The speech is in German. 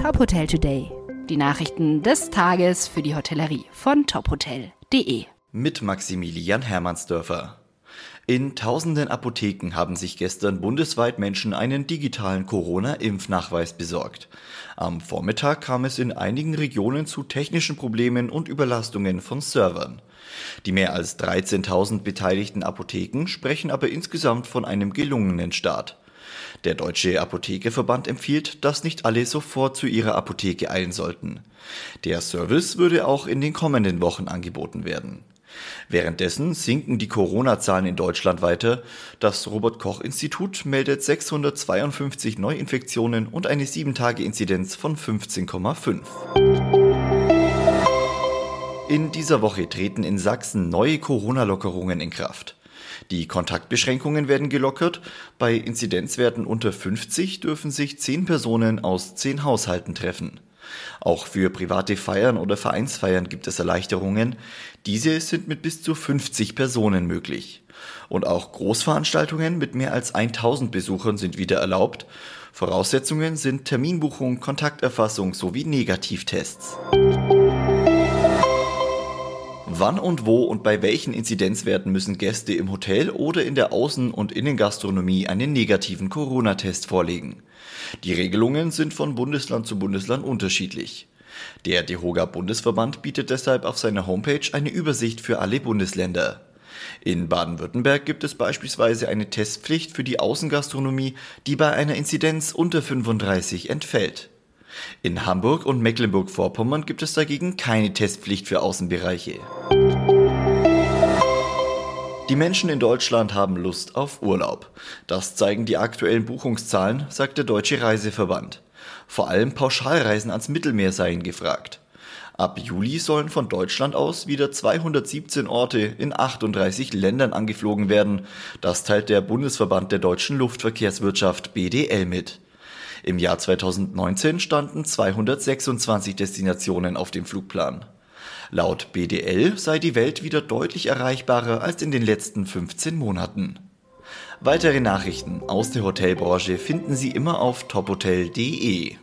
Top Hotel Today. Die Nachrichten des Tages für die Hotellerie von tophotel.de. Mit Maximilian Hermannsdörfer. In tausenden Apotheken haben sich gestern bundesweit Menschen einen digitalen Corona-Impfnachweis besorgt. Am Vormittag kam es in einigen Regionen zu technischen Problemen und Überlastungen von Servern. Die mehr als 13.000 beteiligten Apotheken sprechen aber insgesamt von einem gelungenen Start. Der Deutsche Apothekerverband empfiehlt, dass nicht alle sofort zu ihrer Apotheke eilen sollten. Der Service würde auch in den kommenden Wochen angeboten werden. Währenddessen sinken die Corona-Zahlen in Deutschland weiter. Das Robert-Koch-Institut meldet 652 Neuinfektionen und eine 7-Tage-Inzidenz von 15,5. In dieser Woche treten in Sachsen neue Corona-Lockerungen in Kraft. Die Kontaktbeschränkungen werden gelockert. Bei Inzidenzwerten unter 50 dürfen sich 10 Personen aus 10 Haushalten treffen. Auch für private Feiern oder Vereinsfeiern gibt es Erleichterungen. Diese sind mit bis zu 50 Personen möglich. Und auch Großveranstaltungen mit mehr als 1000 Besuchern sind wieder erlaubt. Voraussetzungen sind Terminbuchung, Kontakterfassung sowie Negativtests. Wann und wo und bei welchen Inzidenzwerten müssen Gäste im Hotel oder in der Außen- und Innengastronomie einen negativen Corona-Test vorlegen? Die Regelungen sind von Bundesland zu Bundesland unterschiedlich. Der DEHOGA Bundesverband bietet deshalb auf seiner Homepage eine Übersicht für alle Bundesländer. In Baden-Württemberg gibt es beispielsweise eine Testpflicht für die Außengastronomie, die bei einer Inzidenz unter 35 entfällt. In Hamburg und Mecklenburg-Vorpommern gibt es dagegen keine Testpflicht für Außenbereiche. Die Menschen in Deutschland haben Lust auf Urlaub. Das zeigen die aktuellen Buchungszahlen, sagt der Deutsche Reiseverband. Vor allem Pauschalreisen ans Mittelmeer seien gefragt. Ab Juli sollen von Deutschland aus wieder 217 Orte in 38 Ländern angeflogen werden. Das teilt der Bundesverband der deutschen Luftverkehrswirtschaft BDL mit. Im Jahr 2019 standen 226 Destinationen auf dem Flugplan. Laut BDL sei die Welt wieder deutlich erreichbarer als in den letzten 15 Monaten. Weitere Nachrichten aus der Hotelbranche finden Sie immer auf tophotel.de.